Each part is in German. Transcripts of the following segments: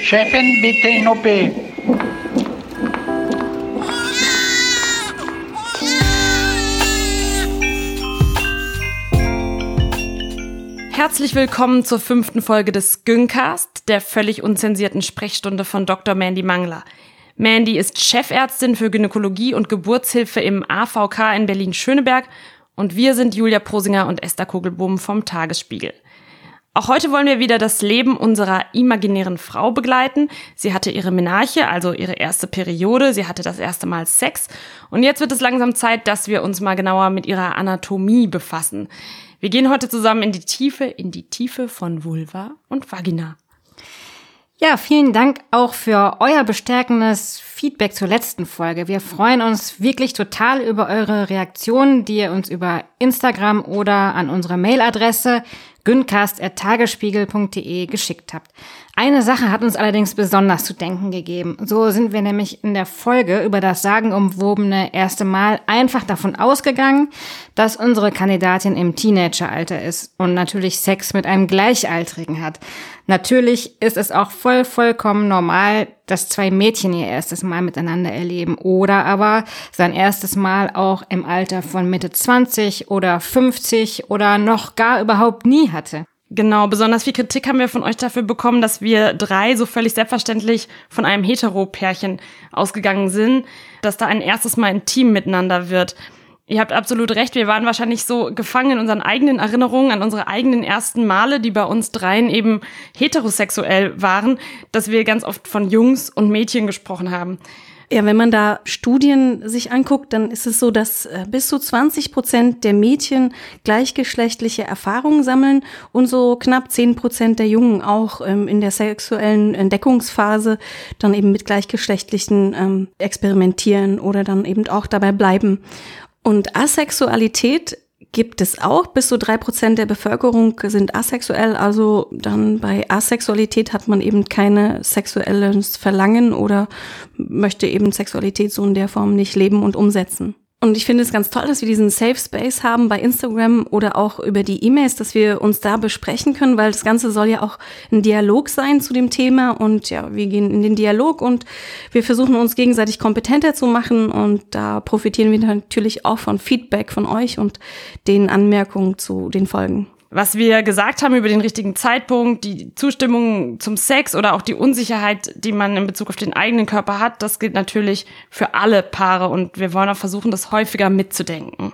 Chefin, bitte in OP. Herzlich willkommen zur fünften Folge des Gyncast, der völlig unzensierten Sprechstunde von Dr. Mandy Mangler. Mandy ist Chefärztin für Gynäkologie und Geburtshilfe im AVK in Berlin-Schöneberg und wir sind Julia Prosinger und Esther Kugelbohm vom Tagesspiegel. Auch heute wollen wir wieder das Leben unserer imaginären Frau begleiten. Sie hatte ihre Menarche, also ihre erste Periode. Sie hatte das erste Mal Sex. Und jetzt wird es langsam Zeit, dass wir uns mal genauer mit ihrer Anatomie befassen. Wir gehen heute zusammen in die Tiefe, in die Tiefe von Vulva und Vagina. Ja, vielen Dank auch für euer bestärkendes Feedback zur letzten Folge. Wir freuen uns wirklich total über eure Reaktionen, die ihr uns über Instagram oder an unsere Mailadresse güncast.tagesspiegel.de geschickt habt. Eine Sache hat uns allerdings besonders zu denken gegeben. So sind wir nämlich in der Folge über das sagenumwobene erste Mal einfach davon ausgegangen, dass unsere Kandidatin im Teenageralter ist und natürlich Sex mit einem Gleichaltrigen hat. Natürlich ist es auch voll, vollkommen normal, dass zwei Mädchen ihr erstes Mal miteinander erleben oder aber sein erstes Mal auch im Alter von Mitte 20 oder 50 oder noch gar überhaupt nie hatte. Genau, besonders viel Kritik haben wir von euch dafür bekommen, dass wir drei so völlig selbstverständlich von einem Hetero-Pärchen ausgegangen sind, dass da ein erstes Mal intim miteinander wird. Ihr habt absolut recht, wir waren wahrscheinlich so gefangen in unseren eigenen Erinnerungen an unsere eigenen ersten Male, die bei uns dreien eben heterosexuell waren, dass wir ganz oft von Jungs und Mädchen gesprochen haben. Ja, wenn man da Studien sich anguckt, dann ist es so, dass äh, bis zu 20 Prozent der Mädchen gleichgeschlechtliche Erfahrungen sammeln und so knapp 10 Prozent der Jungen auch ähm, in der sexuellen Entdeckungsphase dann eben mit gleichgeschlechtlichen ähm, experimentieren oder dann eben auch dabei bleiben. Und Asexualität gibt es auch. Bis zu drei Prozent der Bevölkerung sind asexuell. Also dann bei Asexualität hat man eben keine sexuelles Verlangen oder möchte eben Sexualität so in der Form nicht leben und umsetzen. Und ich finde es ganz toll, dass wir diesen Safe Space haben bei Instagram oder auch über die E-Mails, dass wir uns da besprechen können, weil das Ganze soll ja auch ein Dialog sein zu dem Thema. Und ja, wir gehen in den Dialog und wir versuchen uns gegenseitig kompetenter zu machen. Und da profitieren wir natürlich auch von Feedback von euch und den Anmerkungen zu den Folgen was wir gesagt haben über den richtigen Zeitpunkt, die Zustimmung zum Sex oder auch die Unsicherheit, die man in Bezug auf den eigenen Körper hat, das gilt natürlich für alle Paare und wir wollen auch versuchen, das häufiger mitzudenken.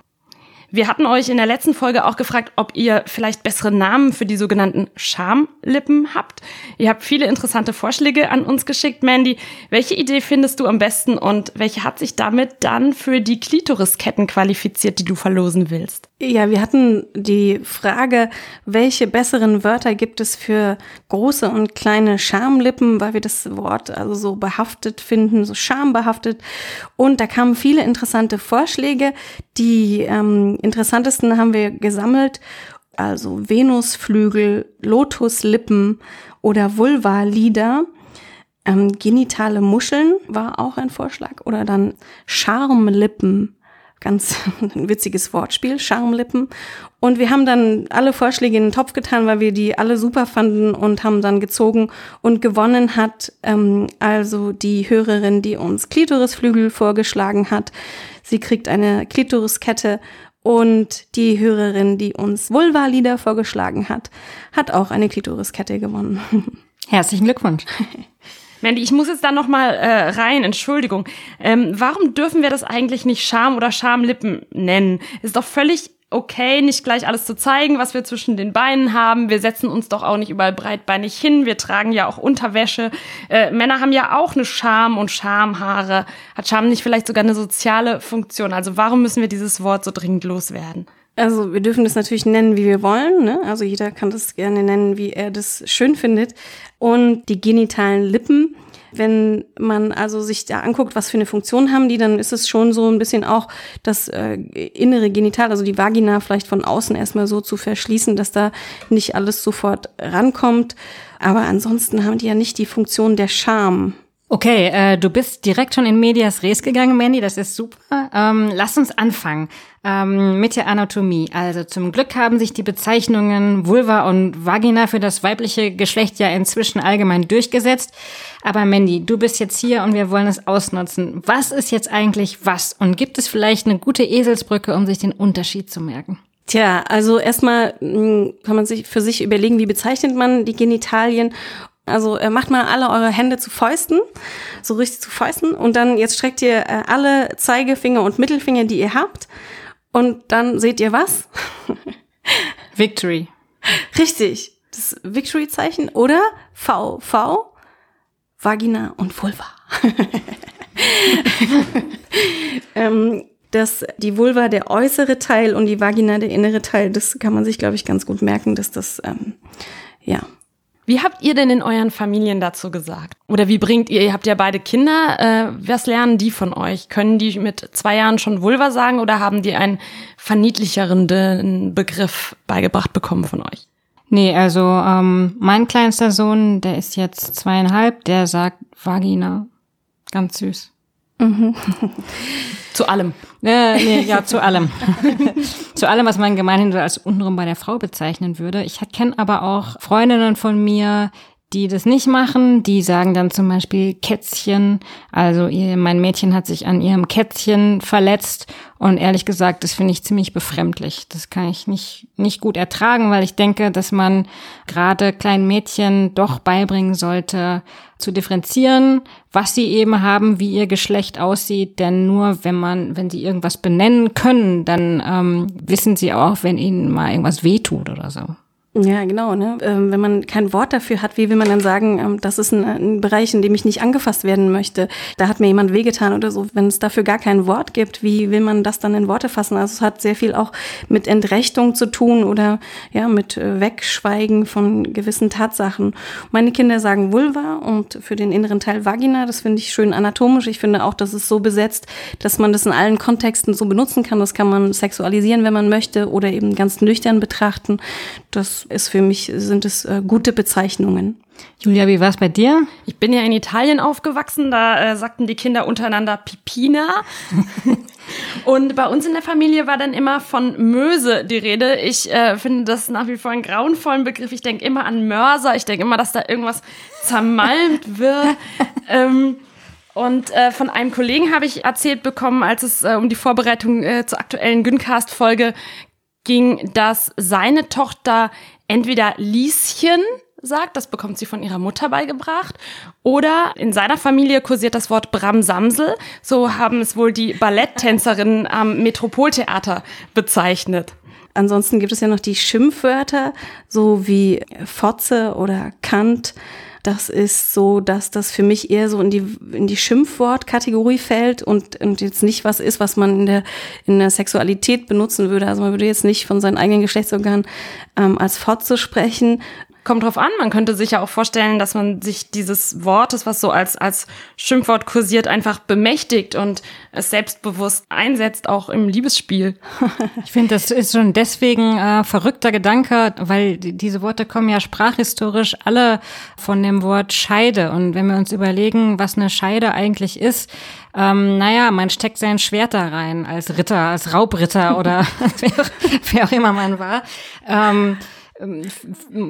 Wir hatten euch in der letzten Folge auch gefragt, ob ihr vielleicht bessere Namen für die sogenannten Schamlippen habt. Ihr habt viele interessante Vorschläge an uns geschickt, Mandy. Welche Idee findest du am besten und welche hat sich damit dann für die Klitorisketten qualifiziert, die du verlosen willst? Ja, wir hatten die Frage, welche besseren Wörter gibt es für große und kleine Schamlippen, weil wir das Wort also so behaftet finden, so schambehaftet. Und da kamen viele interessante Vorschläge. Die ähm, interessantesten haben wir gesammelt. Also Venusflügel, Lotuslippen oder Vulva-Lieder. Ähm, genitale Muscheln war auch ein Vorschlag. Oder dann Charmlippen ganz ein witziges Wortspiel, Charmlippen. Und wir haben dann alle Vorschläge in den Topf getan, weil wir die alle super fanden und haben dann gezogen und gewonnen hat ähm, also die Hörerin, die uns Klitorisflügel vorgeschlagen hat. Sie kriegt eine Klitoriskette und die Hörerin, die uns Vulva-Lieder vorgeschlagen hat, hat auch eine Klitoriskette gewonnen. Herzlichen Glückwunsch. Mandy, ich muss jetzt da noch mal äh, rein, Entschuldigung. Ähm, warum dürfen wir das eigentlich nicht Scham oder Schamlippen nennen? Ist doch völlig okay, nicht gleich alles zu zeigen, was wir zwischen den Beinen haben. Wir setzen uns doch auch nicht überall breitbeinig hin. Wir tragen ja auch Unterwäsche. Äh, Männer haben ja auch eine Scham und Schamhaare. Hat Scham nicht vielleicht sogar eine soziale Funktion? Also warum müssen wir dieses Wort so dringend loswerden? Also wir dürfen das natürlich nennen, wie wir wollen. Ne? Also jeder kann das gerne nennen, wie er das schön findet. Und die genitalen Lippen, wenn man also sich da anguckt, was für eine Funktion haben die, dann ist es schon so ein bisschen auch das äh, innere Genital, also die Vagina vielleicht von außen erstmal so zu verschließen, dass da nicht alles sofort rankommt. Aber ansonsten haben die ja nicht die Funktion der Scham. Okay, äh, du bist direkt schon in Medias Res gegangen, Mandy, das ist super. Ähm, lass uns anfangen ähm, mit der Anatomie. Also zum Glück haben sich die Bezeichnungen Vulva und Vagina für das weibliche Geschlecht ja inzwischen allgemein durchgesetzt. Aber Mandy, du bist jetzt hier und wir wollen es ausnutzen. Was ist jetzt eigentlich was? Und gibt es vielleicht eine gute Eselsbrücke, um sich den Unterschied zu merken? Tja, also erstmal hm, kann man sich für sich überlegen, wie bezeichnet man die Genitalien also äh, macht mal alle eure Hände zu Fäusten, so richtig zu Fäusten. Und dann jetzt streckt ihr äh, alle Zeigefinger und Mittelfinger, die ihr habt. Und dann seht ihr was? Victory. Richtig. Das Victory-Zeichen oder V, V, Vagina und Vulva. ähm, dass die Vulva der äußere Teil und die Vagina der innere Teil, das kann man sich, glaube ich, ganz gut merken, dass das, ähm, ja, wie habt ihr denn in euren Familien dazu gesagt? Oder wie bringt ihr, ihr habt ja beide Kinder, äh, was lernen die von euch? Können die mit zwei Jahren schon Vulva sagen oder haben die einen verniedlicherenden Begriff beigebracht bekommen von euch? Nee, also ähm, mein kleinster Sohn, der ist jetzt zweieinhalb, der sagt Vagina. Ganz süß. Mhm. zu allem. Äh, nee, ja, zu allem. zu allem, was man gemeinhin so als untenrum bei der Frau bezeichnen würde. Ich kenne aber auch Freundinnen von mir, die das nicht machen, die sagen dann zum Beispiel Kätzchen. Also ihr, mein Mädchen hat sich an ihrem Kätzchen verletzt und ehrlich gesagt, das finde ich ziemlich befremdlich. Das kann ich nicht, nicht gut ertragen, weil ich denke, dass man gerade kleinen Mädchen doch beibringen sollte, zu differenzieren, was sie eben haben, wie ihr Geschlecht aussieht. Denn nur wenn man, wenn sie irgendwas benennen können, dann ähm, wissen sie auch, wenn ihnen mal irgendwas wehtut oder so. Ja, genau. Ne? Ähm, wenn man kein Wort dafür hat, wie will man dann sagen, ähm, das ist ein, ein, Bereich, in dem ich nicht angefasst werden möchte? Da hat mir jemand wehgetan oder so. Wenn es dafür gar kein Wort gibt, wie will man das dann in Worte fassen? Also es hat sehr viel auch mit Entrechtung zu tun oder ja mit äh, Wegschweigen von gewissen Tatsachen. Meine Kinder sagen Vulva und für den inneren Teil Vagina. Das finde ich schön anatomisch. Ich finde auch, dass es so besetzt, dass man das in allen Kontexten so benutzen kann. Das kann man sexualisieren, wenn man möchte, oder eben ganz nüchtern betrachten. Das ist für mich, sind es äh, gute Bezeichnungen. Julia, wie war es bei dir? Ich bin ja in Italien aufgewachsen, da äh, sagten die Kinder untereinander Pipina. Und bei uns in der Familie war dann immer von Möse die Rede. Ich äh, finde das nach wie vor einen grauenvollen Begriff. Ich denke immer an Mörser, ich denke immer, dass da irgendwas zermalmt wird. ähm, und äh, von einem Kollegen habe ich erzählt bekommen, als es äh, um die Vorbereitung äh, zur aktuellen Güncast-Folge ging, dass seine Tochter entweder Lieschen sagt, das bekommt sie von ihrer Mutter beigebracht, oder in seiner Familie kursiert das Wort Bramsamsel, so haben es wohl die Balletttänzerinnen am Metropoltheater bezeichnet. Ansonsten gibt es ja noch die Schimpfwörter, so wie Fotze oder Kant. Das ist so, dass das für mich eher so in die, in die Schimpfwortkategorie fällt und, und jetzt nicht was ist, was man in der, in der Sexualität benutzen würde. Also man würde jetzt nicht von seinen eigenen Geschlechtsorganen ähm, als Fotze sprechen, Kommt drauf an. Man könnte sich ja auch vorstellen, dass man sich dieses Wortes, was so als, als Schimpfwort kursiert, einfach bemächtigt und es selbstbewusst einsetzt, auch im Liebesspiel. Ich finde, das ist schon deswegen äh, verrückter Gedanke, weil diese Worte kommen ja sprachhistorisch alle von dem Wort Scheide. Und wenn wir uns überlegen, was eine Scheide eigentlich ist, ähm, naja, man steckt sein Schwert da rein als Ritter, als Raubritter oder wer, auch immer man war. Ähm,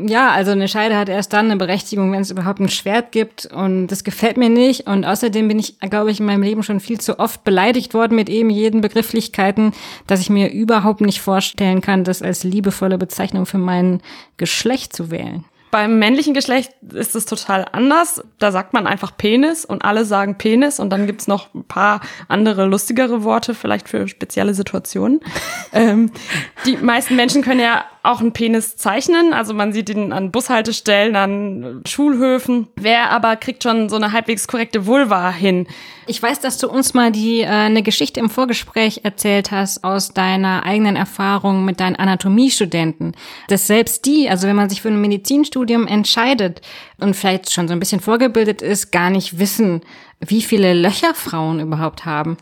ja, also eine Scheide hat erst dann eine Berechtigung, wenn es überhaupt ein Schwert gibt und das gefällt mir nicht und außerdem bin ich, glaube ich, in meinem Leben schon viel zu oft beleidigt worden mit eben jeden Begrifflichkeiten, dass ich mir überhaupt nicht vorstellen kann, das als liebevolle Bezeichnung für mein Geschlecht zu wählen. Beim männlichen Geschlecht ist es total anders. Da sagt man einfach Penis und alle sagen Penis und dann gibt's noch ein paar andere lustigere Worte, vielleicht für spezielle Situationen. ähm, die meisten Menschen können ja auch einen Penis zeichnen. Also man sieht ihn an Bushaltestellen, an Schulhöfen. Wer aber kriegt schon so eine halbwegs korrekte Vulva hin? Ich weiß, dass du uns mal die äh, eine Geschichte im Vorgespräch erzählt hast aus deiner eigenen Erfahrung mit deinen Anatomiestudenten. Dass selbst die, also wenn man sich für ein Medizinstudium entscheidet und vielleicht schon so ein bisschen vorgebildet ist, gar nicht wissen, wie viele Löcher Frauen überhaupt haben.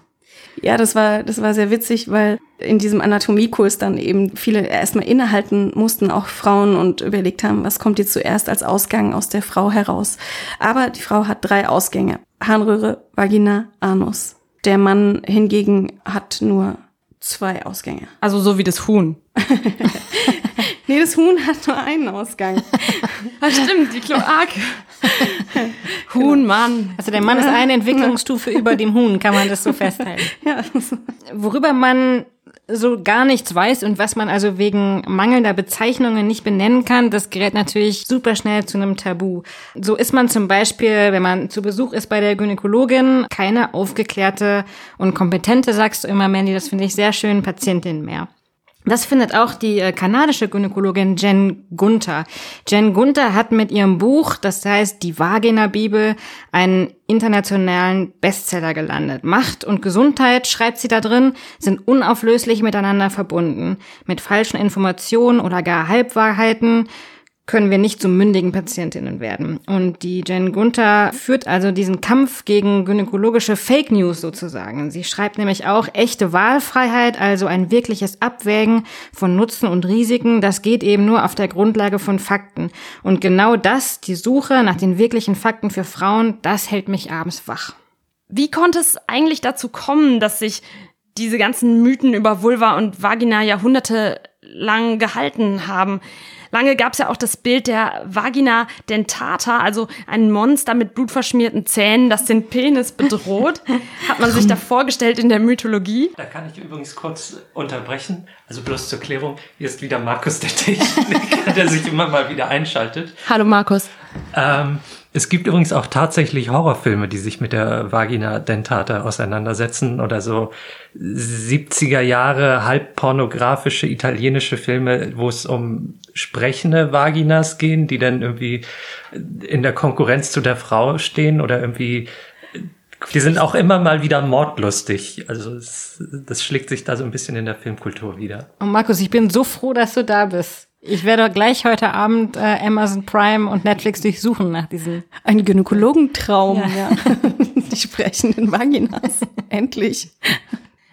Ja, das war, das war sehr witzig, weil in diesem Anatomiekurs dann eben viele erstmal innehalten mussten, auch Frauen, und überlegt haben, was kommt jetzt zuerst als Ausgang aus der Frau heraus. Aber die Frau hat drei Ausgänge. Harnröhre, Vagina, Anus. Der Mann hingegen hat nur zwei Ausgänge. Also so wie das Huhn. Nee, das Huhn hat nur einen Ausgang. Ah, stimmt, die Kloake. Huhn, Mann. Also der Mann ist eine Entwicklungsstufe über dem Huhn, kann man das so festhalten. Ja, Worüber man so gar nichts weiß und was man also wegen mangelnder Bezeichnungen nicht benennen kann, das gerät natürlich super schnell zu einem Tabu. So ist man zum Beispiel, wenn man zu Besuch ist bei der Gynäkologin, keine aufgeklärte und kompetente, sagst du immer, Mandy, das finde ich sehr schön, Patientin mehr. Das findet auch die äh, kanadische Gynäkologin Jen Gunther. Jen Gunther hat mit ihrem Buch, das heißt Die Vagina-Bibel, einen internationalen Bestseller gelandet. Macht und Gesundheit, schreibt sie da drin, sind unauflöslich miteinander verbunden. Mit falschen Informationen oder gar Halbwahrheiten können wir nicht zu mündigen Patientinnen werden. Und die Jen Gunther führt also diesen Kampf gegen gynäkologische Fake News sozusagen. Sie schreibt nämlich auch echte Wahlfreiheit, also ein wirkliches Abwägen von Nutzen und Risiken. Das geht eben nur auf der Grundlage von Fakten. Und genau das, die Suche nach den wirklichen Fakten für Frauen, das hält mich abends wach. Wie konnte es eigentlich dazu kommen, dass sich diese ganzen Mythen über Vulva und Vagina jahrhundertelang gehalten haben? Lange gab es ja auch das Bild der Vagina dentata, also ein Monster mit blutverschmierten Zähnen, das den Penis bedroht. Hat man sich da vorgestellt in der Mythologie. Da kann ich übrigens kurz unterbrechen. Also bloß zur Klärung, hier ist wieder Markus der Techniker, der sich immer mal wieder einschaltet. Hallo Markus. Ähm, es gibt übrigens auch tatsächlich Horrorfilme, die sich mit der Vagina dentata auseinandersetzen oder so 70er Jahre halb pornografische italienische Filme, wo es um sprechende Vaginas gehen, die dann irgendwie in der Konkurrenz zu der Frau stehen oder irgendwie die sind auch immer mal wieder mordlustig. Also es, das schlägt sich da so ein bisschen in der Filmkultur wieder. Und Markus, ich bin so froh, dass du da bist. Ich werde gleich heute Abend äh, Amazon Prime und Netflix durchsuchen nach diesen. ein Gynäkologentraum, ja. Die sprechenden Vaginas. Endlich.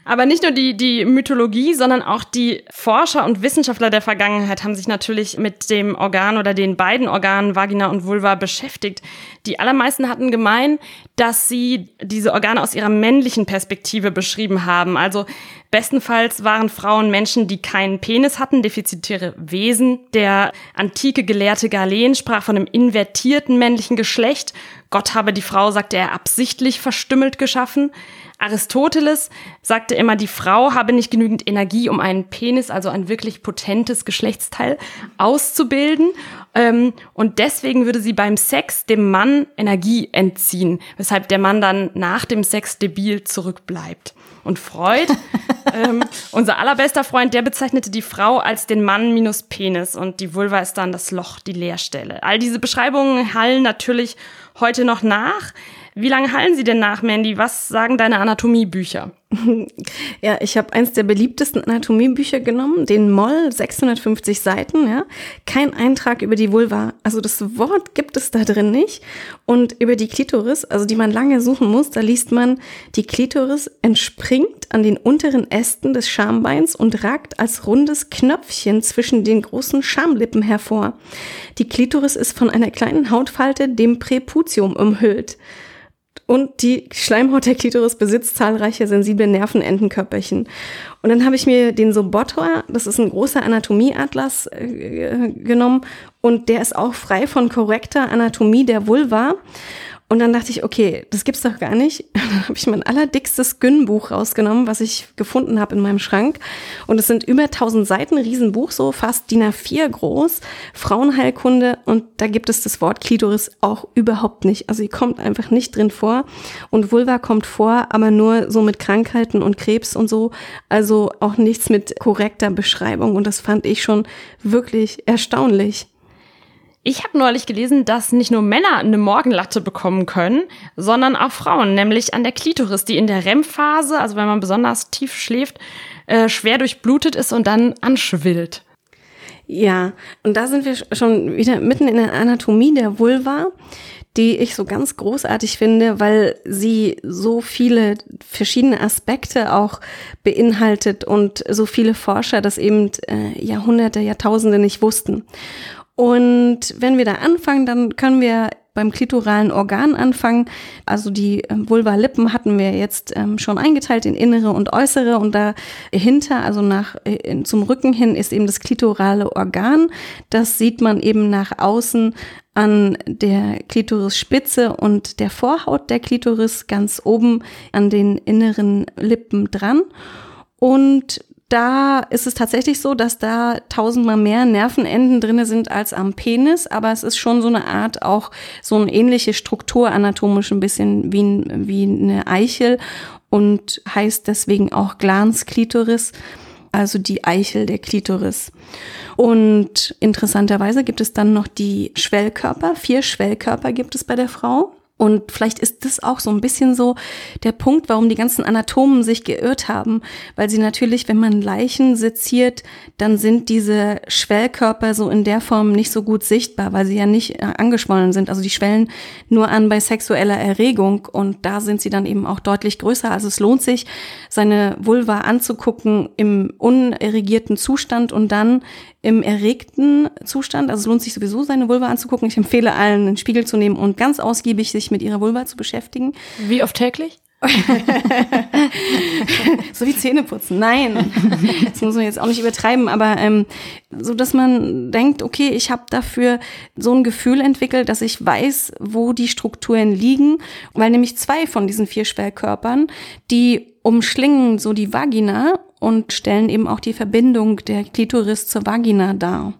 Aber nicht nur die, die Mythologie, sondern auch die Forscher und Wissenschaftler der Vergangenheit haben sich natürlich mit dem Organ oder den beiden Organen Vagina und Vulva beschäftigt. Die allermeisten hatten gemein, dass sie diese Organe aus ihrer männlichen Perspektive beschrieben haben. Also bestenfalls waren Frauen Menschen, die keinen Penis hatten, defizitäre Wesen. Der antike Gelehrte Galen sprach von einem invertierten männlichen Geschlecht. Gott habe die Frau, sagte er, absichtlich verstümmelt geschaffen. Aristoteles sagte immer, die Frau habe nicht genügend Energie, um einen Penis, also ein wirklich potentes Geschlechtsteil, auszubilden. Ähm, und deswegen würde sie beim Sex dem Mann Energie entziehen, weshalb der Mann dann nach dem Sex debil zurückbleibt. Und Freud, ähm, unser allerbester Freund, der bezeichnete die Frau als den Mann minus Penis und die Vulva ist dann das Loch, die Leerstelle. All diese Beschreibungen hallen natürlich heute noch nach. Wie lange hallen sie denn nach, Mandy? Was sagen deine Anatomiebücher? Ja, ich habe eins der beliebtesten Anatomiebücher genommen, den Moll, 650 Seiten, ja. Kein Eintrag über die Vulva. Also das Wort gibt es da drin nicht. Und über die Klitoris, also die man lange suchen muss, da liest man, die Klitoris entspringt an den unteren Ästen des Schambeins und ragt als rundes Knöpfchen zwischen den großen Schamlippen hervor. Die Klitoris ist von einer kleinen Hautfalte, dem Präputium, umhüllt. Und die Schleimhaut der Klitoris besitzt zahlreiche sensible Nervenendenkörperchen. Und dann habe ich mir den Sobotor, das ist ein großer Anatomieatlas, äh, genommen. Und der ist auch frei von korrekter Anatomie der Vulva. Und dann dachte ich, okay, das gibt's doch gar nicht. Dann habe ich mein allerdickstes Gyn-Buch rausgenommen, was ich gefunden habe in meinem Schrank. Und es sind über 1000 Seiten, Riesenbuch, so fast DIN A4 groß, Frauenheilkunde. Und da gibt es das Wort Klitoris auch überhaupt nicht. Also sie kommt einfach nicht drin vor. Und Vulva kommt vor, aber nur so mit Krankheiten und Krebs und so. Also auch nichts mit korrekter Beschreibung. Und das fand ich schon wirklich erstaunlich. Ich habe neulich gelesen, dass nicht nur Männer eine Morgenlatte bekommen können, sondern auch Frauen, nämlich an der Klitoris, die in der REM-Phase, also wenn man besonders tief schläft, äh, schwer durchblutet ist und dann anschwillt. Ja, und da sind wir schon wieder mitten in der Anatomie der Vulva, die ich so ganz großartig finde, weil sie so viele verschiedene Aspekte auch beinhaltet und so viele Forscher das eben äh, Jahrhunderte, Jahrtausende nicht wussten. Und wenn wir da anfangen, dann können wir beim klitoralen Organ anfangen. Also die ähm, Vulva-Lippen hatten wir jetzt ähm, schon eingeteilt in innere und äußere und dahinter, also nach äh, zum Rücken hin, ist eben das klitorale Organ. Das sieht man eben nach außen an der Klitorisspitze und der Vorhaut der Klitoris ganz oben an den inneren Lippen dran. Und da ist es tatsächlich so, dass da tausendmal mehr Nervenenden drinne sind als am Penis, aber es ist schon so eine Art auch so eine ähnliche Struktur anatomisch ein bisschen wie, wie eine Eichel und heißt deswegen auch Glanzklitoris, also die Eichel der Klitoris. Und interessanterweise gibt es dann noch die Schwellkörper. Vier Schwellkörper gibt es bei der Frau. Und vielleicht ist das auch so ein bisschen so der Punkt, warum die ganzen Anatomen sich geirrt haben, weil sie natürlich, wenn man Leichen seziert, dann sind diese Schwellkörper so in der Form nicht so gut sichtbar, weil sie ja nicht äh, angeschwollen sind. Also die schwellen nur an bei sexueller Erregung und da sind sie dann eben auch deutlich größer. Also es lohnt sich, seine Vulva anzugucken im unerregierten Zustand und dann im erregten Zustand. Also es lohnt sich sowieso, seine Vulva anzugucken. Ich empfehle allen, einen Spiegel zu nehmen und ganz ausgiebig sich mit ihrer Vulva zu beschäftigen. Wie oft täglich? so wie Zähne putzen. Nein, das muss man jetzt auch nicht übertreiben, aber ähm, so, dass man denkt, okay, ich habe dafür so ein Gefühl entwickelt, dass ich weiß, wo die Strukturen liegen, weil nämlich zwei von diesen vier Schwellkörpern, die umschlingen so die Vagina und stellen eben auch die Verbindung der Klitoris zur Vagina dar.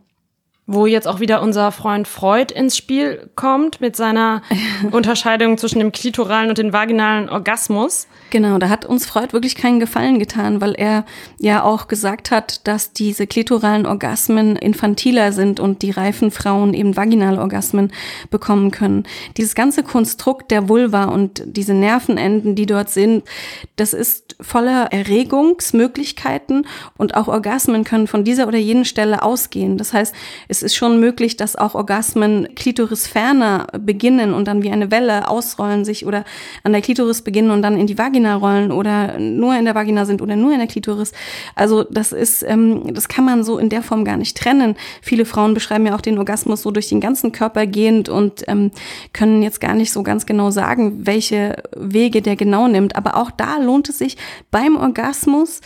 Wo jetzt auch wieder unser Freund Freud ins Spiel kommt mit seiner Unterscheidung zwischen dem klitoralen und dem vaginalen Orgasmus. Genau, da hat uns Freud wirklich keinen Gefallen getan, weil er ja auch gesagt hat, dass diese klitoralen Orgasmen infantiler sind und die reifen Frauen eben vaginale Orgasmen bekommen können. Dieses ganze Konstrukt der Vulva und diese Nervenenden, die dort sind, das ist voller Erregungsmöglichkeiten und auch Orgasmen können von dieser oder jenen Stelle ausgehen. Das heißt, es ist schon möglich, dass auch Orgasmen klitorisferner beginnen und dann wie eine Welle ausrollen sich oder an der Klitoris beginnen und dann in die Vagina Vagina rollen oder nur in der Vagina sind oder nur in der Klitoris. Also das ist, ähm, das kann man so in der Form gar nicht trennen. Viele Frauen beschreiben ja auch den Orgasmus so durch den ganzen Körper gehend und ähm, können jetzt gar nicht so ganz genau sagen, welche Wege der genau nimmt. Aber auch da lohnt es sich beim Orgasmus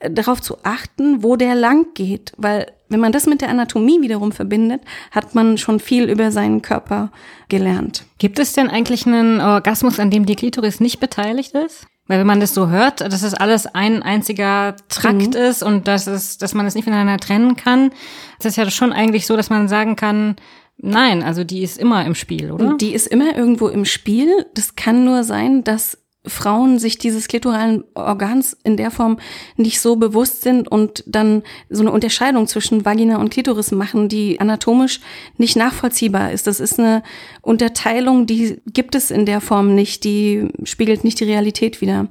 äh, darauf zu achten, wo der lang geht, weil wenn man das mit der Anatomie wiederum verbindet, hat man schon viel über seinen Körper gelernt. Gibt es denn eigentlich einen Orgasmus, an dem die Klitoris nicht beteiligt ist? Weil wenn man das so hört, dass es alles ein einziger Trakt mhm. ist und dass es, dass man es nicht voneinander trennen kann, ist es ja schon eigentlich so, dass man sagen kann, nein, also die ist immer im Spiel, oder? Die ist immer irgendwo im Spiel. Das kann nur sein, dass Frauen sich dieses klitoralen Organs in der Form nicht so bewusst sind und dann so eine Unterscheidung zwischen Vagina und Klitoris machen, die anatomisch nicht nachvollziehbar ist. Das ist eine Unterteilung, die gibt es in der Form nicht, die spiegelt nicht die Realität wider.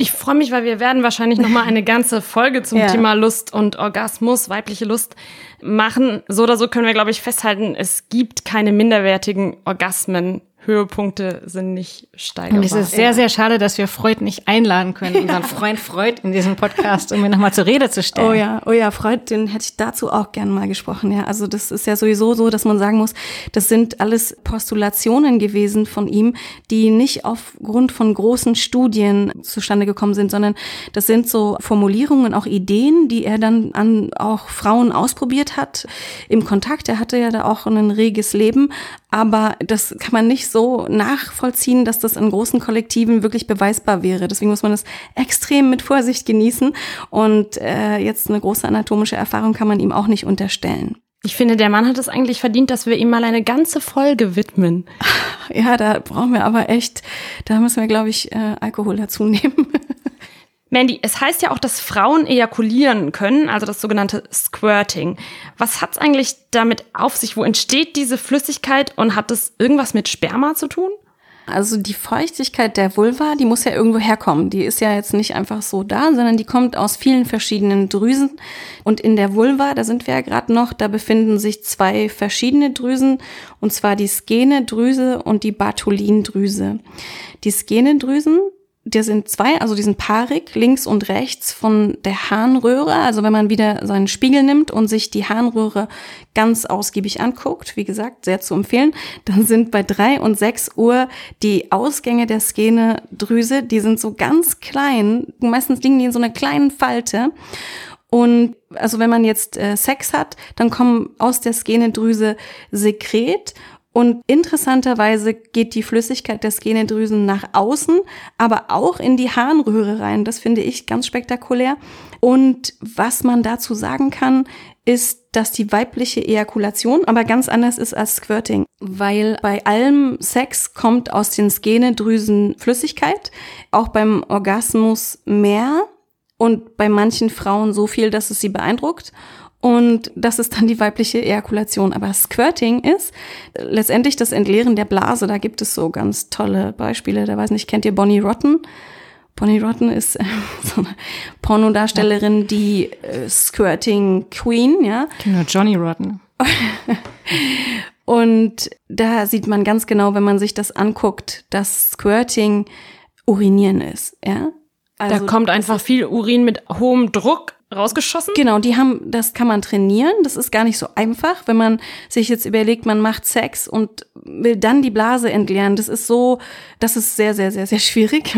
Ich freue mich, weil wir werden wahrscheinlich noch mal eine ganze Folge zum ja. Thema Lust und Orgasmus, weibliche Lust machen. So oder so können wir, glaube ich, festhalten, es gibt keine minderwertigen Orgasmen Höhepunkte sind nicht steigerbar. Und es ist sehr, sehr schade, dass wir Freud nicht einladen können, ja. unseren Freund Freud in diesem Podcast, um ihn nochmal zur Rede zu stellen. Oh ja, oh ja, Freud, den hätte ich dazu auch gern mal gesprochen. Ja, also das ist ja sowieso so, dass man sagen muss, das sind alles Postulationen gewesen von ihm, die nicht aufgrund von großen Studien zustande gekommen sind, sondern das sind so Formulierungen, auch Ideen, die er dann an auch Frauen ausprobiert hat im Kontakt. Er hatte ja da auch ein reges Leben, aber das kann man nicht so nachvollziehen, dass das in großen Kollektiven wirklich beweisbar wäre. Deswegen muss man das extrem mit Vorsicht genießen. Und äh, jetzt eine große anatomische Erfahrung kann man ihm auch nicht unterstellen. Ich finde, der Mann hat es eigentlich verdient, dass wir ihm mal eine ganze Folge widmen. Ja, da brauchen wir aber echt, da müssen wir, glaube ich, äh, Alkohol dazu nehmen. Mandy, es heißt ja auch, dass Frauen ejakulieren können, also das sogenannte Squirting. Was hat's eigentlich damit auf sich? Wo entsteht diese Flüssigkeit und hat das irgendwas mit Sperma zu tun? Also die Feuchtigkeit der Vulva, die muss ja irgendwo herkommen. Die ist ja jetzt nicht einfach so da, sondern die kommt aus vielen verschiedenen Drüsen. Und in der Vulva, da sind wir ja gerade noch, da befinden sich zwei verschiedene Drüsen, und zwar die Skene-Drüse und die Bartholin-Drüse. Die Skene-Drüsen, der sind zwei, also die sind paarig, links und rechts von der Harnröhre. Also wenn man wieder seinen Spiegel nimmt und sich die Harnröhre ganz ausgiebig anguckt, wie gesagt, sehr zu empfehlen, dann sind bei drei und sechs Uhr die Ausgänge der Skenedrüse, die sind so ganz klein. Meistens liegen die in so einer kleinen Falte. Und also wenn man jetzt äh, Sex hat, dann kommen aus der Skenedrüse Sekret und interessanterweise geht die Flüssigkeit der Skenedrüsen nach außen, aber auch in die Harnröhre rein. Das finde ich ganz spektakulär. Und was man dazu sagen kann, ist, dass die weibliche Ejakulation aber ganz anders ist als Squirting, weil bei allem Sex kommt aus den Skenedrüsen Flüssigkeit, auch beim Orgasmus mehr und bei manchen Frauen so viel, dass es sie beeindruckt. Und das ist dann die weibliche Ejakulation. Aber Squirting ist letztendlich das Entleeren der Blase. Da gibt es so ganz tolle Beispiele. Da weiß nicht, kennt ihr Bonnie Rotten? Bonnie Rotten ist äh, so eine Pornodarstellerin, die äh, Squirting Queen, ja. Nur Johnny Rotten. Und da sieht man ganz genau, wenn man sich das anguckt, dass Squirting Urinieren ist, ja. Also, da kommt einfach viel Urin mit hohem Druck rausgeschossen? Genau, die haben, das kann man trainieren. Das ist gar nicht so einfach, wenn man sich jetzt überlegt, man macht Sex und will dann die Blase entleeren. Das ist so, das ist sehr, sehr, sehr, sehr schwierig.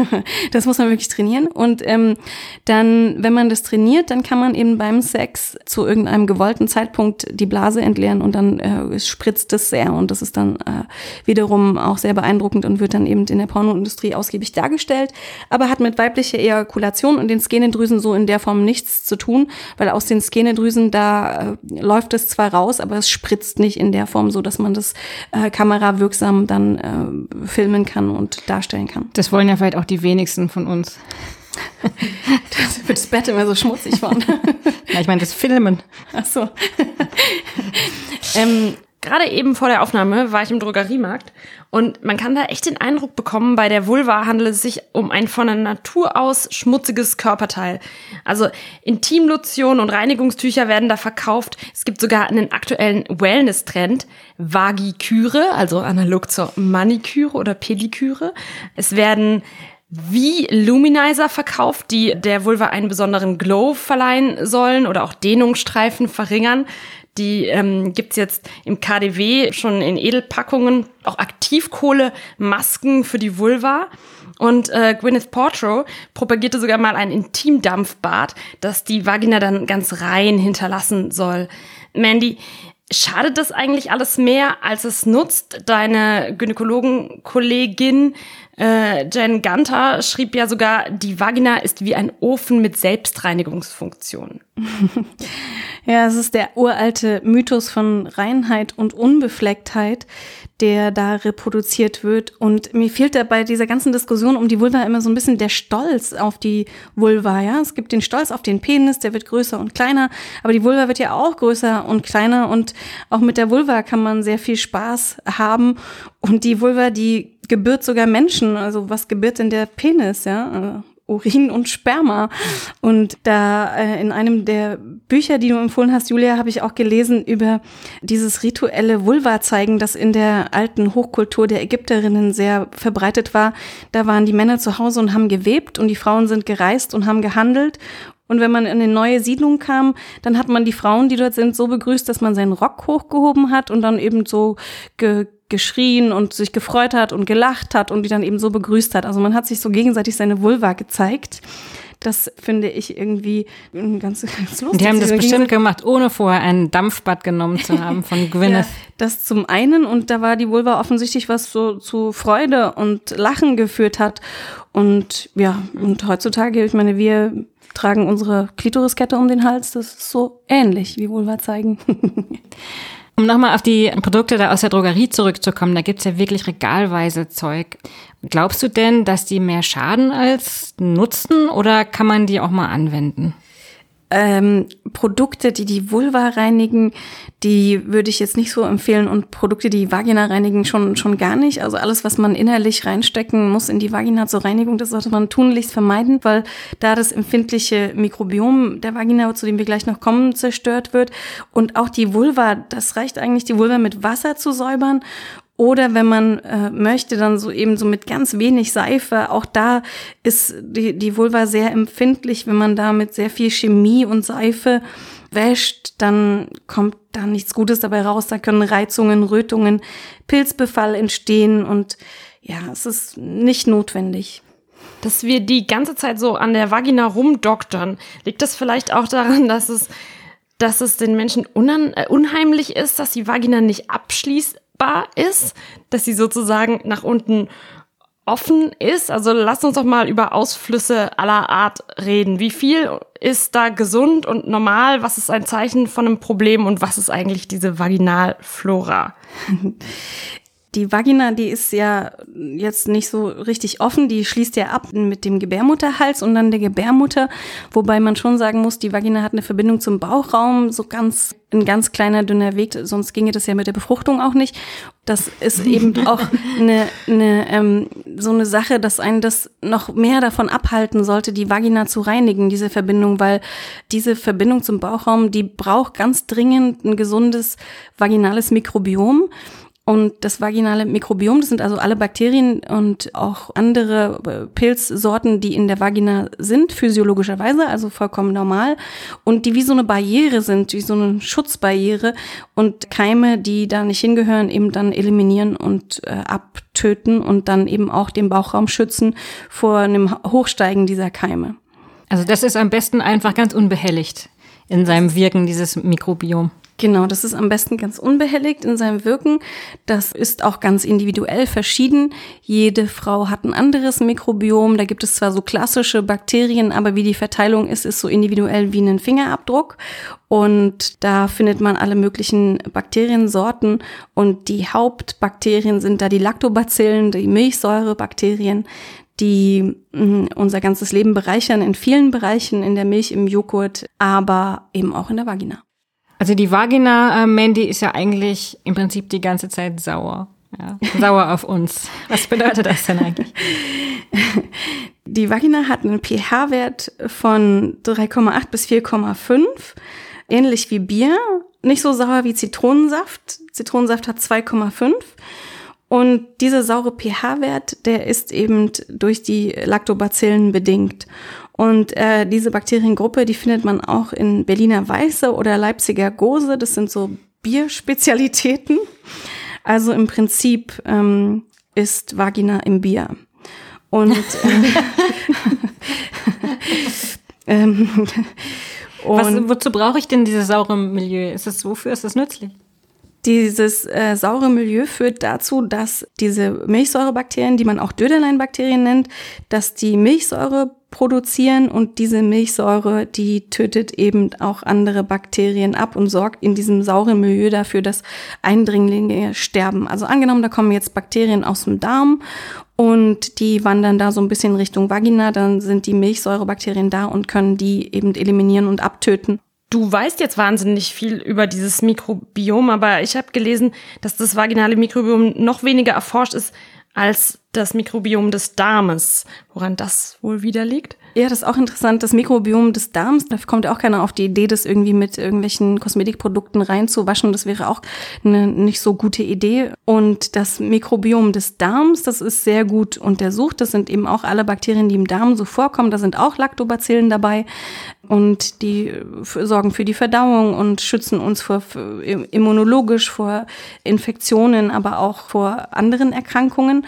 Das muss man wirklich trainieren. Und ähm, dann, wenn man das trainiert, dann kann man eben beim Sex zu irgendeinem gewollten Zeitpunkt die Blase entleeren und dann äh, spritzt es sehr. Und das ist dann äh, wiederum auch sehr beeindruckend und wird dann eben in der Pornoindustrie ausgiebig dargestellt, aber hat mit weiblicher Ejakulation und den Skenedrüsen so in der Form nichts zu tun, weil aus den Skenedrüsen da äh, läuft es zwar raus, aber es spritzt nicht in der Form so, dass man das äh, kamerawirksam dann äh, filmen kann und darstellen kann. Das wollen ja vielleicht auch die wenigsten von uns. das wird das Bett immer so schmutzig von. ja, ich meine das Filmen. Ach so. ähm, Gerade eben vor der Aufnahme war ich im Drogeriemarkt und man kann da echt den Eindruck bekommen, bei der Vulva handelt es sich um ein von der Natur aus schmutziges Körperteil. Also Intimlotion und Reinigungstücher werden da verkauft. Es gibt sogar einen aktuellen Wellness-Trend, Vagiküre, also analog zur Maniküre oder Pediküre. Es werden wie Luminizer verkauft, die der Vulva einen besonderen Glow verleihen sollen oder auch Dehnungsstreifen verringern. Die ähm, gibt jetzt im KDW schon in Edelpackungen. Auch Aktivkohle-Masken für die Vulva. Und äh, Gwyneth Paltrow propagierte sogar mal ein Intimdampfbad, das die Vagina dann ganz rein hinterlassen soll. Mandy, schadet das eigentlich alles mehr, als es nutzt? Deine Gynäkologenkollegin äh, Jen Gunter schrieb ja sogar, die Vagina ist wie ein Ofen mit Selbstreinigungsfunktion. ja, es ist der uralte Mythos von Reinheit und Unbeflecktheit, der da reproduziert wird. Und mir fehlt da bei dieser ganzen Diskussion um die Vulva immer so ein bisschen der Stolz auf die Vulva. Ja, es gibt den Stolz auf den Penis, der wird größer und kleiner, aber die Vulva wird ja auch größer und kleiner und auch mit der Vulva kann man sehr viel Spaß haben. Und die Vulva, die gebührt sogar Menschen. Also was gebührt denn der Penis, ja? Äh, Urin und Sperma. Und da äh, in einem der Bücher, die du empfohlen hast, Julia, habe ich auch gelesen über dieses rituelle Vulva-Zeigen, das in der alten Hochkultur der Ägypterinnen sehr verbreitet war. Da waren die Männer zu Hause und haben gewebt und die Frauen sind gereist und haben gehandelt. Und wenn man in eine neue Siedlung kam, dann hat man die Frauen, die dort sind, so begrüßt, dass man seinen Rock hochgehoben hat und dann eben so ge geschrien und sich gefreut hat und gelacht hat und die dann eben so begrüßt hat. Also man hat sich so gegenseitig seine Vulva gezeigt. Das finde ich irgendwie ganz, ganz lustig. Die haben das bestimmt gemacht, ohne vorher ein Dampfbad genommen zu haben von Gwyneth. ja, das zum einen und da war die Vulva offensichtlich was so zu Freude und Lachen geführt hat. Und ja, und heutzutage, ich meine, wir tragen unsere Klitoriskette um den Hals. Das ist so ähnlich wie Vulva zeigen. Um nochmal auf die Produkte da aus der Drogerie zurückzukommen, da gibt's ja wirklich regalweise Zeug. Glaubst du denn, dass die mehr schaden als nutzen oder kann man die auch mal anwenden? Ähm, Produkte, die die Vulva reinigen, die würde ich jetzt nicht so empfehlen und Produkte, die Vagina reinigen, schon, schon gar nicht. Also alles, was man innerlich reinstecken muss in die Vagina zur Reinigung, das sollte man tunlichst vermeiden, weil da das empfindliche Mikrobiom der Vagina, zu dem wir gleich noch kommen, zerstört wird. Und auch die Vulva, das reicht eigentlich, die Vulva mit Wasser zu säubern Oder wenn man äh, möchte, dann so eben so mit ganz wenig Seife. Auch da ist die, die Vulva sehr empfindlich. Wenn man da mit sehr viel Chemie und Seife wäscht, dann kommt da nichts Gutes dabei raus. Da können Reizungen, Rötungen, Pilzbefall entstehen und ja, es ist nicht notwendig. Dass wir die ganze Zeit so an der Vagina rumdoktern, liegt das vielleicht auch daran, dass es, dass es den Menschen äh, unheimlich ist, dass die Vagina nicht abschließbar ist, dass sie sozusagen nach unten offen ist. Also lasst uns doch mal über Ausflüsse aller Art reden. Wie viel ist da gesund und normal? Was ist ein Zeichen von einem Problem und was ist eigentlich diese Vaginalflora? Die Vagina, die ist ja jetzt nicht so richtig offen, die schließt ja ab mit dem Gebärmutterhals und dann der Gebärmutter, wobei man schon sagen muss, die Vagina hat eine Verbindung zum Bauchraum, so ganz ein ganz kleiner dünner Weg, sonst ginge das ja mit der Befruchtung auch nicht. Das ist eben auch eine, eine ähm, so eine Sache, dass einen das noch mehr davon abhalten sollte, die Vagina zu reinigen, diese Verbindung, weil diese Verbindung zum Bauchraum, die braucht ganz dringend ein gesundes vaginales Mikrobiom. Und das vaginale Mikrobiom, das sind also alle Bakterien und auch andere äh, Pilzsorten, die in der Vagina sind, physiologischerweise, also vollkommen normal. Und die wie so eine Barriere sind, wie so eine Schutzbarriere und Keime, die da nicht hingehören, eben dann eliminieren und äh, abtöten und dann eben auch den Bauchraum schützen vor einem Hochsteigen dieser Keime. Also das ist am besten einfach ganz unbehelligt in seinem Wirken, dieses Mikrobiom. Genau, das ist am besten ganz unbehelligt in seinem Wirken. Das ist auch ganz individuell verschieden. Jede Frau hat ein anderes Mikrobiom. Da gibt es zwar so klassische Bakterien, aber wie die Verteilung ist, ist so individuell wie ein Fingerabdruck. Und da findet man alle möglichen Bakteriensorten. Und die Hauptbakterien sind da die Lactobacillen, die Milchsäurebakterien, die mh, unser ganzes Leben bereichern in vielen Bereichen, in der Milch, im Joghurt, aber eben auch in der Vagina. Also die Vagina, äh, Mandy, ist ja eigentlich im Prinzip die ganze Zeit sauer. Ja, sauer auf uns. Was bedeutet das denn eigentlich? Die Vagina hat einen pH-Wert von 3,8 bis 4,5, ähnlich wie Bier. Nicht so sauer wie Zitronensaft. Zitronensaft hat 2,5. Und dieser saure pH-Wert, der ist eben durch die Lactobacillen bedingt. Und äh, diese Bakteriengruppe, die findet man auch in Berliner Weiße oder Leipziger Gose. Das sind so Bierspezialitäten. Also im Prinzip ähm, ist Vagina im Bier. Und, äh, ähm, und Was, wozu brauche ich denn dieses saure Milieu? Ist das wofür ist das nützlich? Dieses äh, saure Milieu führt dazu, dass diese Milchsäurebakterien, die man auch Döderleinbakterien nennt, dass die Milchsäure produzieren und diese Milchsäure, die tötet eben auch andere Bakterien ab und sorgt in diesem sauren Milieu dafür, dass Eindringlinge sterben. Also angenommen, da kommen jetzt Bakterien aus dem Darm und die wandern da so ein bisschen Richtung Vagina, dann sind die Milchsäurebakterien da und können die eben eliminieren und abtöten. Du weißt jetzt wahnsinnig viel über dieses Mikrobiom, aber ich habe gelesen, dass das vaginale Mikrobiom noch weniger erforscht ist als das Mikrobiom des Darmes. Woran das wohl wieder liegt? Ja, das ist auch interessant. Das Mikrobiom des Darms, da kommt ja auch keiner auf die Idee, das irgendwie mit irgendwelchen Kosmetikprodukten reinzuwaschen. Das wäre auch eine nicht so gute Idee. Und das Mikrobiom des Darms, das ist sehr gut untersucht. Das sind eben auch alle Bakterien, die im Darm so vorkommen. Da sind auch Lactobacillen dabei. Und die sorgen für die Verdauung und schützen uns vor immunologisch vor Infektionen, aber auch vor anderen Erkrankungen.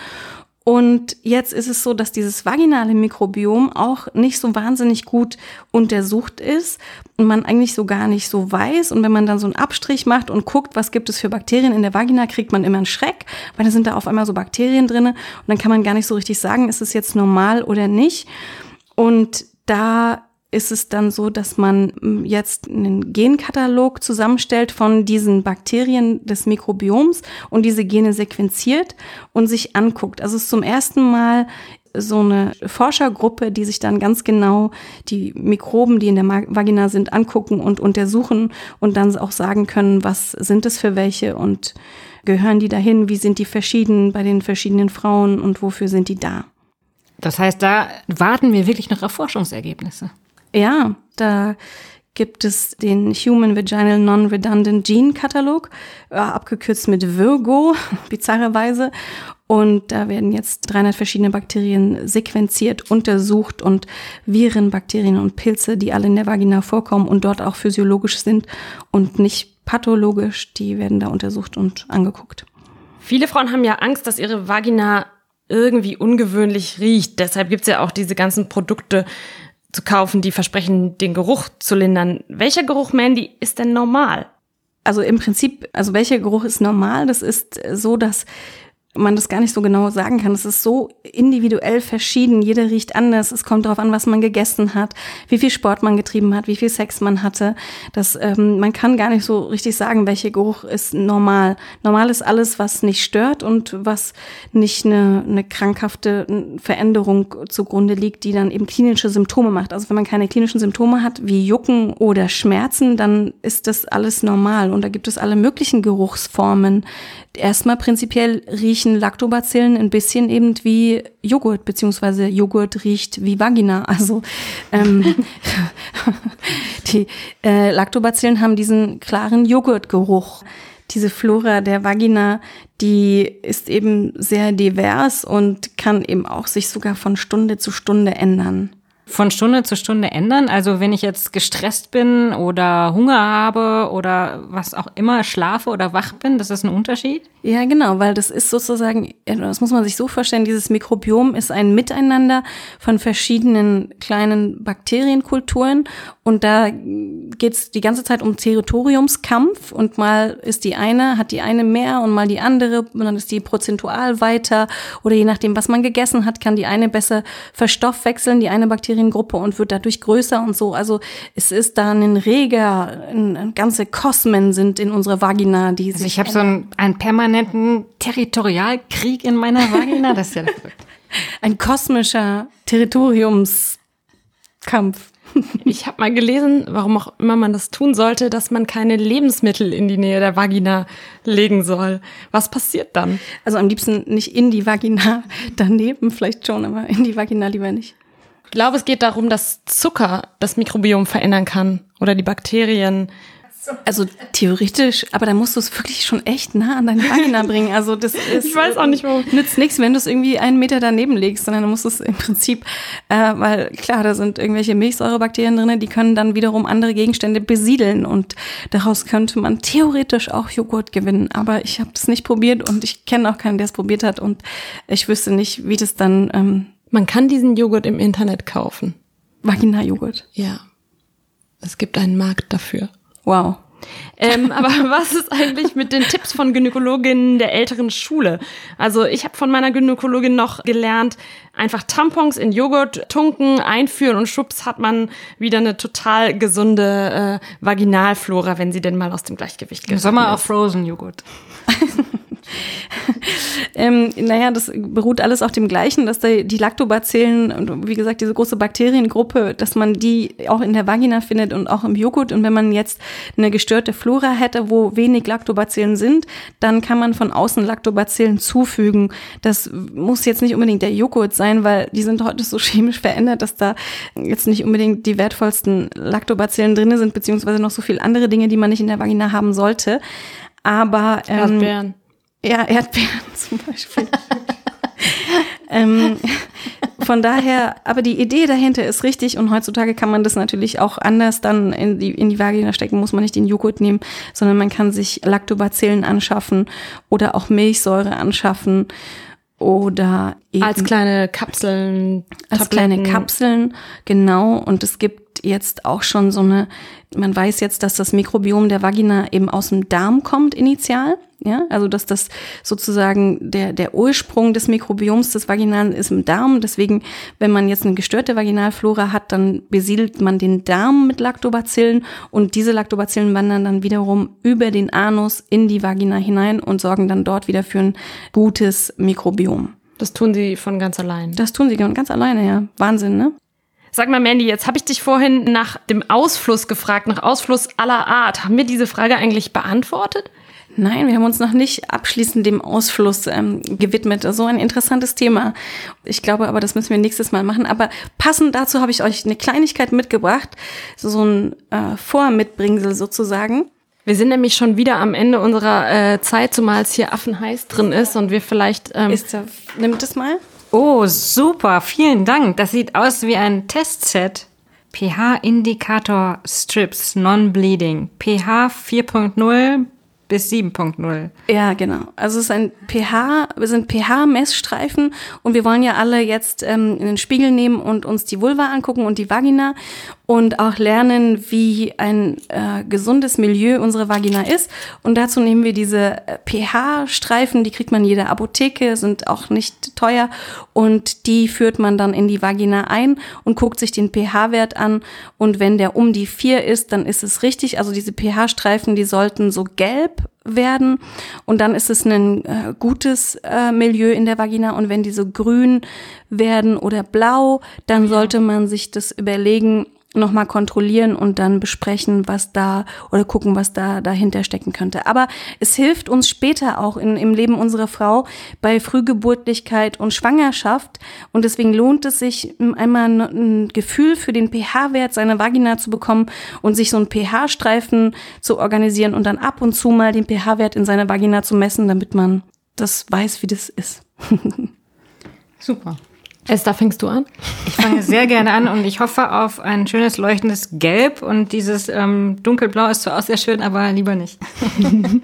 Und jetzt ist es so, dass dieses vaginale Mikrobiom auch nicht so wahnsinnig gut untersucht ist und man eigentlich so gar nicht so weiß. Und wenn man dann so einen Abstrich macht und guckt, was gibt es für Bakterien in der Vagina, kriegt man immer einen Schreck, weil da sind da auf einmal so Bakterien drinne und dann kann man gar nicht so richtig sagen, ist es jetzt normal oder nicht. Und da ist es dann so, dass man hm, jetzt einen Genkatalog zusammenstellt von diesen Bakterien des Mikrobioms und diese Gene sequenziert und sich anguckt. Also es ist zum ersten Mal so eine Forschergruppe, die sich dann ganz genau die Mikroben, die in der Vagina sind, angucken und untersuchen und dann auch sagen können, was sind es für welche und gehören die dahin, wie sind die verschieden bei den verschiedenen Frauen und wofür sind die da. Das heißt, da warten wir wirklich noch auf Forschungsergebnisse. Ja, da gibt es den Human Vaginal Non-Redundant Gene Katalog, äh, abgekürzt mit Virgo, bizarrerweise. Und da werden jetzt 300 verschiedene Bakterien sequenziert, untersucht und Viren, Bakterien und Pilze, die alle in der Vagina vorkommen und dort auch physiologisch sind und nicht pathologisch, die werden da untersucht und angeguckt. Viele Frauen haben ja Angst, dass ihre Vagina irgendwie ungewöhnlich riecht. Deshalb gibt's ja auch diese ganzen Produkte zu kaufen, die versprechen, den Geruch zu lindern. Welcher Geruch, Mandy, ist denn normal? Also im Prinzip, also welcher Geruch ist normal? Das ist so, dass man das gar nicht so genau sagen kann. Es ist so individuell verschieden. Jeder riecht anders. Es kommt darauf an, was man gegessen hat, wie viel Sport man getrieben hat, wie viel Sex man hatte. Das, ähm, man kann gar nicht so richtig sagen, welcher Geruch ist normal. Normal ist alles, was nicht stört und was nicht eine, eine krankhafte Veränderung zugrunde liegt, die dann eben klinische Symptome macht. Also wenn man keine klinischen Symptome hat, wie Jucken oder Schmerzen, dann ist das alles normal. Und da gibt es alle möglichen Geruchsformen. Erstmal prinzipiell riecht riechen Lactobacillen ein bisschen eben wie Joghurt, beziehungsweise Joghurt riecht wie Vagina. Also ähm, die äh, Lactobacillen haben diesen klaren Joghurtgeruch. Diese Flora der Vagina, die ist eben sehr divers und kann eben auch sich sogar von Stunde zu Stunde ändern von Stunde zu Stunde ändern? Also wenn ich jetzt gestresst bin oder Hunger habe oder was auch immer, schlafe oder wach bin, das ist ein Unterschied? Ja, genau, weil das ist sozusagen, das muss man sich so vorstellen, dieses Mikrobiom ist ein Miteinander von verschiedenen kleinen Bakterienkulturen und da geht's die ganze Zeit um Territoriumskampf und mal ist die eine, hat die eine mehr und mal die andere und dann ist die prozentual weiter oder je nachdem, was man gegessen hat, kann die eine besser verstoffwechseln, die eine Bakteriengruppe und wird dadurch größer und so. Also es ist da ein reger, ein, ganze Kosmen sind in unserer Vagina, die also ich habe so einen, einen permanenten Territorialkrieg in meiner Vagina, das ist ja verrückt. Ein kosmischer Territoriumskampf. Ich habe mal gelesen, warum auch immer man das tun sollte, dass man keine Lebensmittel in die Nähe der Vagina legen soll. Was passiert dann? Also am liebsten nicht in die Vagina, daneben vielleicht schon, aber in die Vagina lieber nicht. Ich glaube, es geht darum, dass Zucker das Mikrobiom verändern kann oder die Bakterien. Also theoretisch, aber da musst du es wirklich schon echt nah an deine Vagina bringen. Also das ist. Ich weiß auch nicht, warum. Nützt nichts, wenn du es irgendwie einen Meter daneben legst, sondern du musst es im Prinzip, äh, weil klar, da sind irgendwelche Milchsäurebakterien drin, die können dann wiederum andere Gegenstände besiedeln und daraus könnte man theoretisch auch Joghurt gewinnen. Aber ich habe das nicht probiert und ich kenne auch keinen, der es probiert hat und ich wüsste nicht, wie das dann. Ähm, man kann diesen Joghurt im Internet kaufen. Vagina-Joghurt. Ja. Es gibt einen Markt dafür. Wow. Ähm, aber was ist eigentlich mit den Tipps von Gynäkologinnen der älteren Schule? Also ich habe von meiner Gynäkologin noch gelernt, einfach Tampons in Joghurt tunken, einführen und schubs hat man wieder eine total gesunde äh, Vaginalflora, wenn sie denn mal aus dem Gleichgewicht geht. Im Sommer auch Frozen Joghurt. ähm, naja, das beruht alles auf dem Gleichen, dass da die Lactobacillen und wie gesagt diese große Bakteriengruppe, dass man die auch in der Vagina findet und auch im Joghurt. Und wenn man jetzt eine gestörte Flora hätte, wo wenig Lactobacillen sind, dann kann man von außen Lactobacillen zufügen. Das muss jetzt nicht unbedingt der Joghurt sein, weil die sind heute so chemisch verändert, dass da jetzt nicht unbedingt die wertvollsten Lactobacillen drin sind, beziehungsweise noch so viel andere Dinge, die man nicht in der Vagina haben sollte. Aber ähm, Erdbeeren. Ja, Erdbeeren zum Beispiel. ähm, von daher, aber die Idee dahinter ist richtig und heutzutage kann man das natürlich auch anders dann in die, in die Vagina stecken, muss man nicht den Joghurt nehmen, sondern man kann sich Lactobacillen anschaffen oder auch Milchsäure anschaffen oder eben als kleine Kapseln. Als kleine Kapseln, genau. Und es gibt jetzt auch schon so eine, man weiß jetzt, dass das Mikrobiom der Vagina eben aus dem Darm kommt initial. Ja, also dass das sozusagen der, der Ursprung des Mikrobioms des Vaginalen ist im Darm. Deswegen, wenn man jetzt eine gestörte Vaginalflora hat, dann besiedelt man den Darm mit Lactobacillen und diese Lactobacillen wandern dann wiederum über den Anus in die Vagina hinein und sorgen dann dort wieder für ein gutes Mikrobiom. Das tun sie von ganz allein. Das tun sie ganz alleine, ja. Wahnsinn, ne? Sag mal, Mandy, jetzt habe ich dich vorhin nach dem Ausfluss gefragt, nach Ausfluss aller Art. Haben wir diese Frage eigentlich beantwortet? Nein, wir haben uns noch nicht abschließend dem Ausfluss ähm, gewidmet. So ein interessantes Thema. Ich glaube aber, das müssen wir nächstes Mal machen. Aber passend dazu habe ich euch eine Kleinigkeit mitgebracht. So ein äh, Vormitbringsel sozusagen. Wir sind nämlich schon wieder am Ende unserer äh, Zeit, zumal es hier affenheiß drin ist und wir vielleicht. Ähm ist da, nimmt es mal. Oh, super, vielen Dank. Das sieht aus wie ein Testset. pH-Indikator Strips Non-Bleeding. pH 4.0 bis 7.0. Ja, genau. Also es ist ein pH, wir sind pH-Messstreifen und wir wollen ja alle jetzt ähm, in den Spiegel nehmen und uns die Vulva angucken und die Vagina und auch lernen, wie ein äh, gesundes Milieu unsere Vagina ist. Und dazu nehmen wir diese äh, pH-Streifen, die kriegt man in jeder Apotheke, sind auch nicht teuer und die führt man dann in die Vagina ein und guckt sich den pH-Wert an. Und wenn der um die 4 ist, dann ist es richtig. Also diese pH-Streifen, die sollten so gelb werden und dann ist es ein äh, gutes äh, Milieu in der Vagina und wenn die so grün werden oder blau, dann sollte man sich das überlegen, nochmal kontrollieren und dann besprechen, was da oder gucken, was da dahinter stecken könnte. Aber es hilft uns später auch in, im Leben unserer Frau bei Frühgeburtlichkeit und Schwangerschaft. Und deswegen lohnt es sich, einmal ein Gefühl für den pH-Wert seiner Vagina zu bekommen und sich so einen pH-Streifen zu organisieren und dann ab und zu mal den pH-Wert in seiner Vagina zu messen, damit man das weiß, wie das ist. Super. Esther, fängst du an? Ich fange sehr gerne an und ich hoffe auf ein schönes leuchtendes Gelb und dieses ähm, dunkelblau ist zwar auch sehr schön, aber lieber nicht.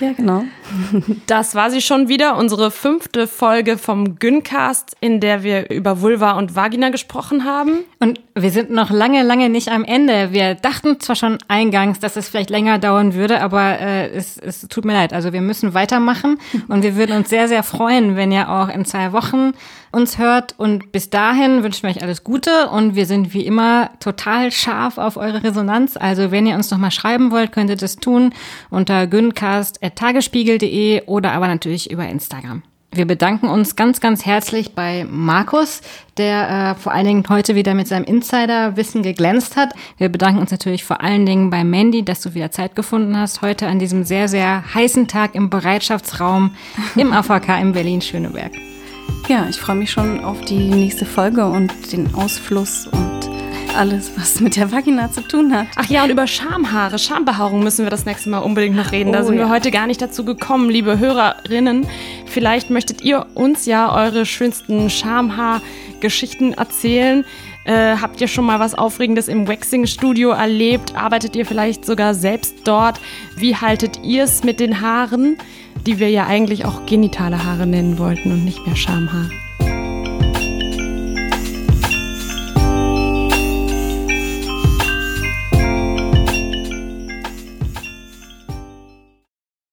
Ja, genau. Das war sie schon wieder, unsere fünfte Folge vom Gyncast, in der wir über Vulva und Vagina gesprochen haben. Und wir sind noch lange, lange nicht am Ende. Wir dachten zwar schon eingangs, dass es vielleicht länger dauern würde, aber äh, es, es tut mir leid. Also wir müssen weitermachen und wir würden uns sehr, sehr freuen, wenn ihr auch in zwei Wochen uns hört. Und bis dahin wünschen wir euch alles Gute und wir sind wie immer total scharf auf eure Resonanz. Also wenn ihr uns noch mal schreiben wollt, könnt ihr das tun unter gyncast.tagesspiegel.de oder aber natürlich über Instagram. Wir bedanken uns ganz, ganz herzlich bei Markus, der äh, vor allen Dingen heute wieder mit seinem Insider-Wissen geglänzt hat. Wir bedanken uns natürlich vor allen Dingen bei Mandy, dass du wieder Zeit gefunden hast, heute an diesem sehr, sehr heißen Tag im Bereitschaftsraum im AVK in Berlin-Schöneberg. Ja, ich freue mich schon auf die nächste Folge und den Ausfluss und alles, was mit der Vagina zu tun hat. Ach ja, und über Schamhaare, Schambehaarung müssen wir das nächste Mal unbedingt noch reden. Da oh, sind ja. wir heute gar nicht dazu gekommen, liebe Hörerinnen. Vielleicht möchtet ihr uns ja eure schönsten Schamhaargeschichten erzählen. Äh, habt ihr schon mal was Aufregendes im Waxing-Studio erlebt? Arbeitet ihr vielleicht sogar selbst dort? Wie haltet ihr es mit den Haaren, die wir ja eigentlich auch genitale Haare nennen wollten und nicht mehr Schamhaare?